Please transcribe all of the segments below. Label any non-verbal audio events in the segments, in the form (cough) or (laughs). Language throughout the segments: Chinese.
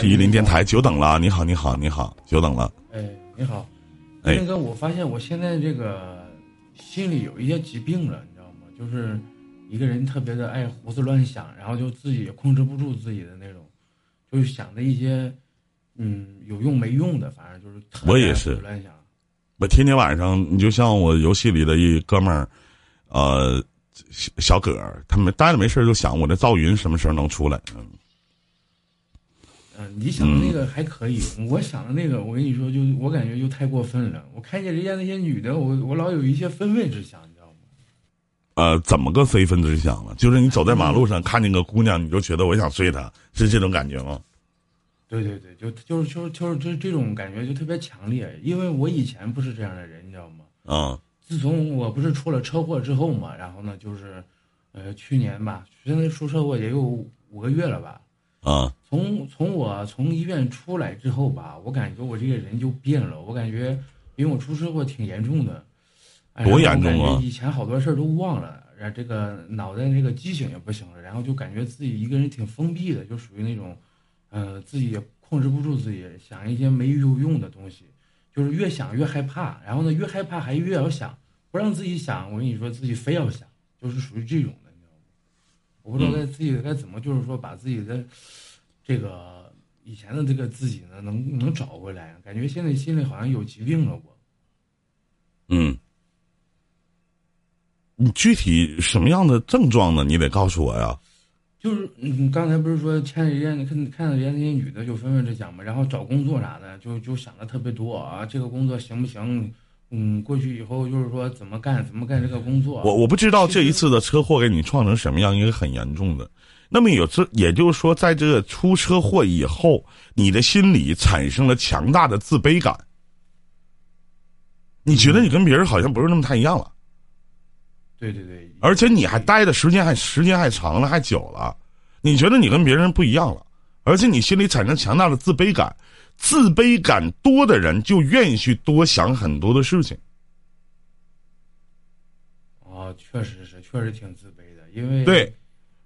是榆林电台，久等了，你好，你好，你好，久等了。哎，你好，哎那个我发现我现在这个心里有一些疾病了，你知道吗？就是一个人特别的爱胡思乱想，然后就自己也控制不住自己的那种，就是想的一些嗯有用没用的，反正就是我也是乱想。我天天晚上，你就像我游戏里的一哥们儿，呃，小小葛儿，他们待着没事儿就想我这赵云什么时候能出来？嗯，嗯，你想的那个还可以，我想的那个，我跟你说，就我感觉就太过分了。我看见人家那些女的，我我老有一些分位之想，你知道吗？呃，怎么个非分之想了？就是你走在马路上看见个姑娘，你就觉得我想睡她，是这种感觉吗？对对对，就就是就是就是这这种感觉就特别强烈，因为我以前不是这样的人，你知道吗？啊、自从我不是出了车祸之后嘛，然后呢，就是，呃，去年吧，现在出车祸也有五个月了吧。啊从从我从医院出来之后吧，我感觉我这个人就变了，我感觉因为我出车祸挺严重的，哎多严重啊以前好多事儿都忘了，然后这个脑袋这个记性也不行了，然后就感觉自己一个人挺封闭的，就属于那种，呃，自己也控制不住自己，想一些没有用的东西，就是越想越害怕，然后呢越害怕还越要想，不让自己想，我跟你说自己非要想，就是属于这种的？我不知道该自己该怎么，就是说把自己的这个以前的这个自己呢，能能找回来，感觉现在心里好像有疾病了，我。嗯。你具体什么样的症状呢？你得告诉我呀。就是你，刚才不是说看人家看看到人家那些女的就纷纷之想嘛，然后找工作啥的就就想的特别多啊，这个工作行不行？嗯，过去以后就是说怎么干怎么干这个工作。我我不知道这一次的车祸给你创成什么样，应该很严重的。那么有这，也就是说，在这个出车祸以后，你的心里产生了强大的自卑感。你觉得你跟别人好像不是那么太一样了，对对对，而且你还待的时间还时间还长了，还久了，你觉得你跟别人不一样了，而且你心里产生强大的自卑感。自卑感多的人就愿意去多想很多的事情。哦，确实是，确实挺自卑的，因为对，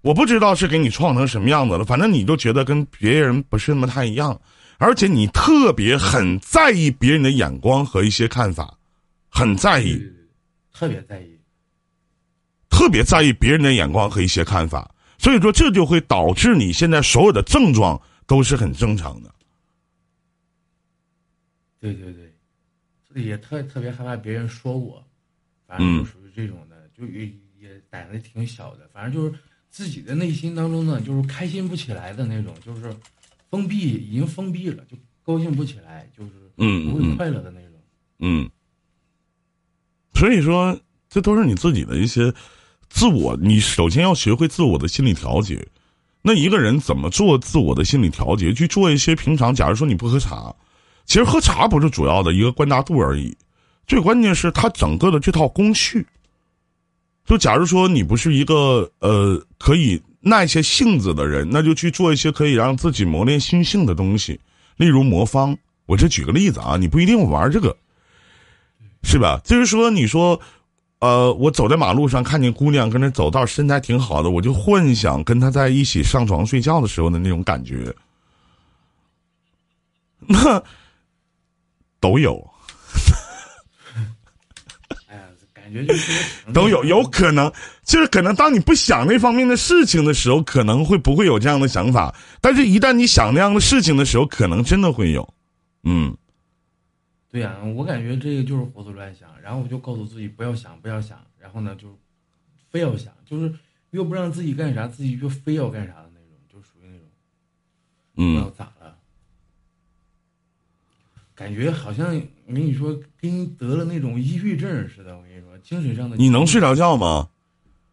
我不知道是给你创成什么样子了，反正你就觉得跟别人不是那么太一样，而且你特别很在意别人的眼光和一些看法，很在意，特别在意。特别在意别人的眼光和一些看法，所以说这就会导致你现在所有的症状都是很正常的。对对对，自己也特特别害怕别人说我，反正就属于这种的，就也也胆子挺小的，反正就是自己的内心当中呢，就是开心不起来的那种，就是封闭，已经封闭了，就高兴不起来，就是不会快乐的那种。嗯，所以说这都是你自己的一些自我，你首先要学会自我的心理调节。那一个人怎么做自我的心理调节？去做一些平常，假如说你不喝茶，其实喝茶不是主要的一个关大度而已，最关键是它整个的这套工序。就假如说你不是一个呃可以耐些性子的人，那就去做一些可以让自己磨练心性的东西，例如魔方。我这举个例子啊，你不一定玩这个，是吧？就是说，你说，呃，我走在马路上看见姑娘跟那走道，身材挺好的，我就幻想跟她在一起上床睡觉的时候的那种感觉。(laughs) 那都有，(laughs) 哎呀，感觉就是都有，有可能。就是可能当你不想那方面的事情的时候，可能会不会有这样的想法，但是一旦你想那样的事情的时候，可能真的会有。嗯，对呀、我感觉这个就是胡思乱想，然后我就告诉自己不要想，不要想，然后呢就非要想，就是越不让自己干啥，自己就非要干啥的那种，就属于那种。不知道嗯，咋了，感觉好像我跟你说，跟得了那种抑郁症似的。我跟你说，精神上的。你能睡着觉吗？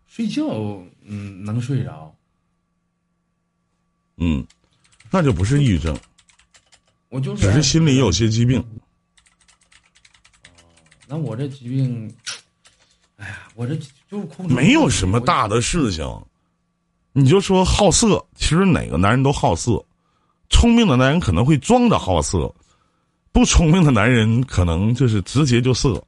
睡觉？嗯，能睡着。嗯，那就不是抑郁症，我就是只是心里有些疾病。那我这疾病，哎呀，我这就是控制没有什么大的事情，你就说好色，其实哪个男人都好色，聪明的男人可能会装的好色，不聪明的男人可能就是直接就色。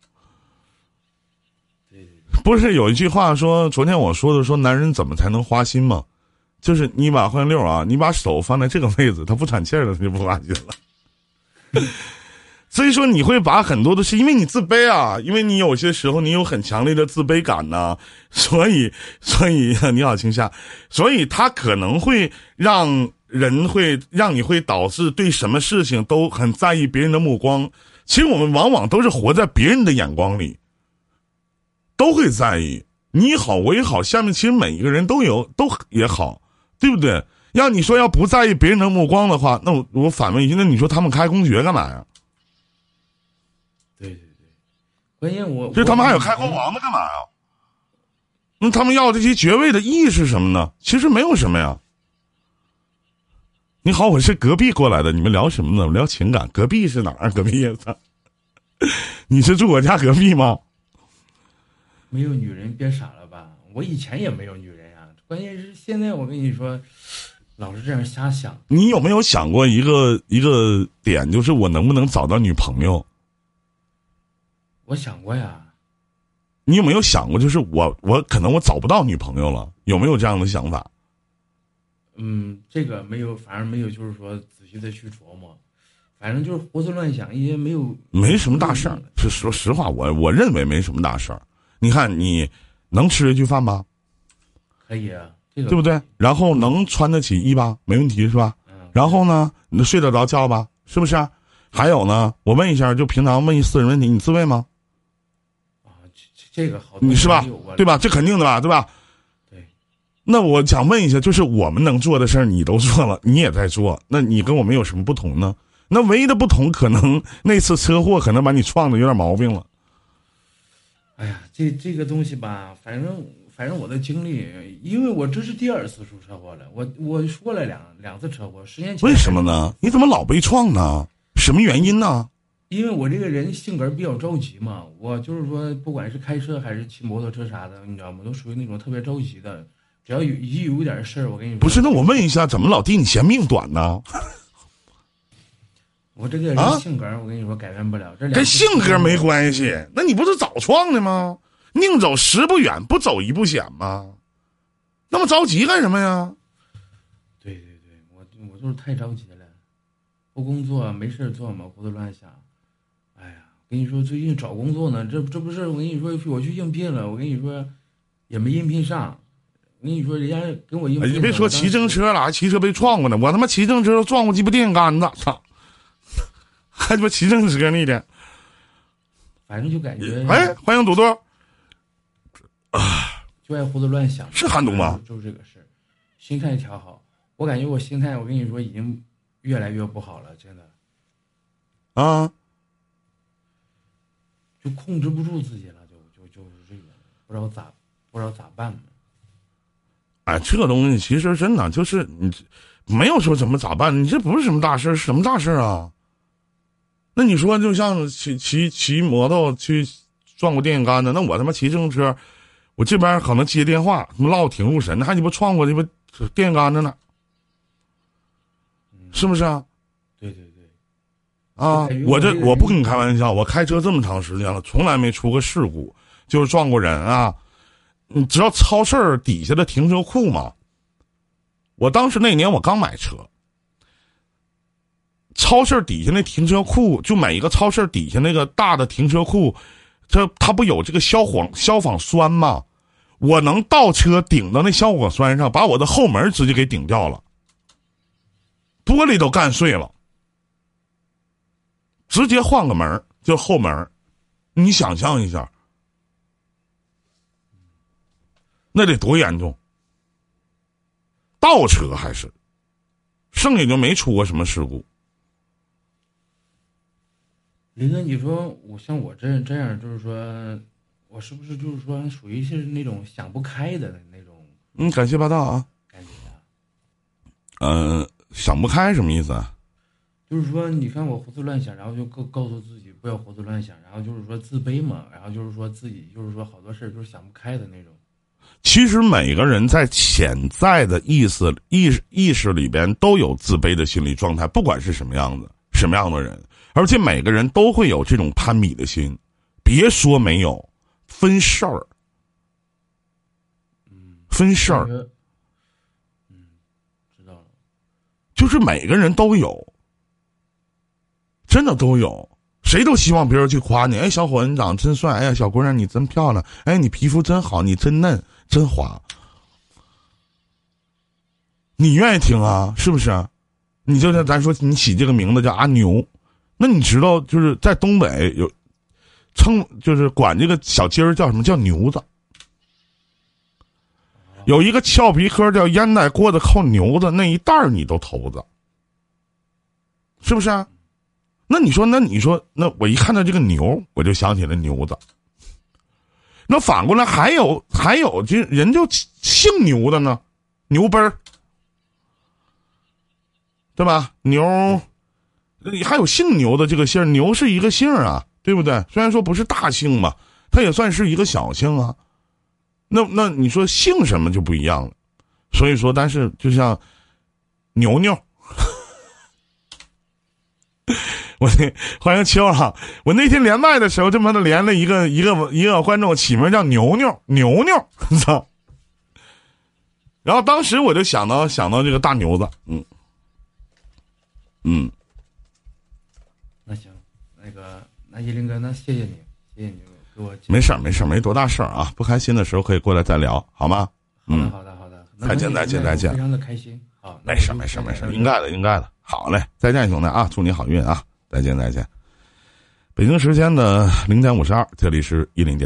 不是有一句话说，昨天我说的说男人怎么才能花心吗？就是你把欢六啊，你把手放在这个位置，他不喘气儿了，他就不花心了。(laughs) 所以说你会把很多的是因为你自卑啊，因为你有些时候你有很强烈的自卑感呢，所以所以 (laughs) 你好，青夏，所以他可能会让人会让你会导致对什么事情都很在意别人的目光。其实我们往往都是活在别人的眼光里，都会在意你好我也好，下面其实每一个人都有都也好，对不对？要你说要不在意别人的目光的话，那我我反问一句，那你说他们开公爵干嘛呀？对对对，关键我这他们还有开国王的干嘛呀？那他们要这些爵位的意义是什么呢？其实没有什么呀。你好，我是隔壁过来的，你们聊什么呢？聊情感。隔壁是哪儿？隔壁？(laughs) 你是住我家隔壁吗？没有女人，别傻了吧！我以前也没有女人呀，关键是现在我跟你说，老是这样瞎想。你有没有想过一个一个点，就是我能不能找到女朋友？我想过呀，你有没有想过，就是我我可能我找不到女朋友了，有没有这样的想法？嗯，这个没有，反正没有，就是说仔细的去琢磨，反正就是胡思乱想一些没有没什么大事儿。是说实话，我我认为没什么大事儿。你看，你能吃这句饭吧？可以啊，这个对不对？然后能穿得起衣吧？没问题是吧？嗯，然后呢，你能睡得着觉吧？是不是？还有呢，我问一下，就平常问一私人问题，你自慰吗？啊，这这个好你是吧？对吧？这肯定的吧？对吧？对，那我想问一下，就是我们能做的事儿，你都做了，你也在做，那你跟我们有什么不同呢？那唯一的不同，可能那次车祸可能把你撞的有点毛病了。哎呀，这这个东西吧，反正反正我的经历，因为我这是第二次出车祸了，我我说了两两次车祸，十年前为什么？呢？你怎么老被撞呢？什么原因呢？因为我这个人性格比较着急嘛，我就是说，不管是开车还是骑摩托车啥的，你知道吗？都属于那种特别着急的，只要有一有点事儿，我跟你说，不是，那我问一下，怎么老弟你嫌命短呢？(laughs) 我这个啊人性格，我跟你说改变不了，这两跟性格没关系。那你不是早创的吗？宁走十步远，不走一步险吗？那么着急干什么呀？对对对，我我就是太着急了，不工作没事儿做嘛，胡思乱想。哎呀，跟你说最近找工作呢，这这不是我跟你说我去应聘了，我跟你说也没应聘上。我跟你说，人家跟我应聘了，哎你别说骑自行，车了，还骑车被撞过呢。我他妈骑自行车都撞过鸡巴电线杆子，操！还他妈骑自行车呢的。反正就感觉哎，欢迎朵朵。就爱胡思乱想，是寒冬吗？就是这个事儿，心态调好。我感觉我心态，我跟你说已经越来越不好了，真的啊，就控制不住自己了，就就就是这个，不知道咋不知道咋办呢。哎，这个东西其实真的就是你没有说怎么咋办，你这不是什么大事什么大事儿啊？那你说，就像骑骑骑摩托去撞过电线杆子，那我他妈骑自行车，我这边可能接电话，他妈唠挺入神的，还鸡巴撞过这不电线杆子呢，是不是啊？对对对，啊，我这我不跟你开玩笑，我开车这么长时间了，从来没出过事故，就是撞过人啊。你知道超市底下的停车库吗？我当时那年我刚买车，超市底下那停车库，就每一个超市底下那个大的停车库，这它不有这个消防消防栓吗？我能倒车顶到那消防栓上，把我的后门直接给顶掉了，玻璃都干碎了。直接换个门儿就后门儿你想象一下，那得多严重？倒车还是，剩下就没出过什么事故。林哥，你说我像我这这样，就是说我是不是就是说属于是那种想不开的那种嗯，感谢八道啊。感谢啊？嗯、想不开什么意思啊？就是说，你看我胡思乱想，然后就告告诉自己不要胡思乱想，然后就是说自卑嘛，然后就是说自己就是说好多事儿就是想不开的那种。其实每个人在潜在的意思意识意识里边都有自卑的心理状态，不管是什么样子、什么样的人，而且每个人都会有这种攀比的心。别说没有，分事儿，嗯，分事儿感。觉嗯，就是每个人都有，真的都有，谁都希望别人去夸你。哎，小伙子，你长得真帅！哎呀，小姑娘，你真漂亮！哎，你皮肤真好，你真嫩，真滑。你愿意听啊？是不是？你就像咱说，你起这个名字叫阿牛，那你知道就是在东北有称，就是管这个小鸡儿叫什么叫牛子。有一个俏皮科叫烟袋锅子靠牛子，那一袋儿你都头子，是不是啊？那你说，那你说，那我一看到这个牛，我就想起了牛子。那反过来还有还有，这人就姓牛的呢，牛奔儿，对吧？牛，还有姓牛的这个姓儿牛是一个姓儿啊，对不对？虽然说不是大姓嘛，它也算是一个小姓啊。那那你说姓什么就不一样了，所以说，但是就像牛牛，我欢迎秋啊！我那天连麦的时候，这么的连了一个一个一个观众起名叫牛牛牛牛，操！然后当时我就想到想到这个大牛子，嗯嗯，那行，那个那依林哥，那谢谢你，谢谢你给我。没事儿，没事儿，没多大事儿啊！不开心的时候可以过来再聊，好吗？嗯，好的，好的，再见，再见，再见。非常的开心啊！没事，没事，没事，应该的，应该的。好嘞，再见，兄弟啊！祝你好运啊！再见，再见。北京时间的零点五十二，这里是一零点。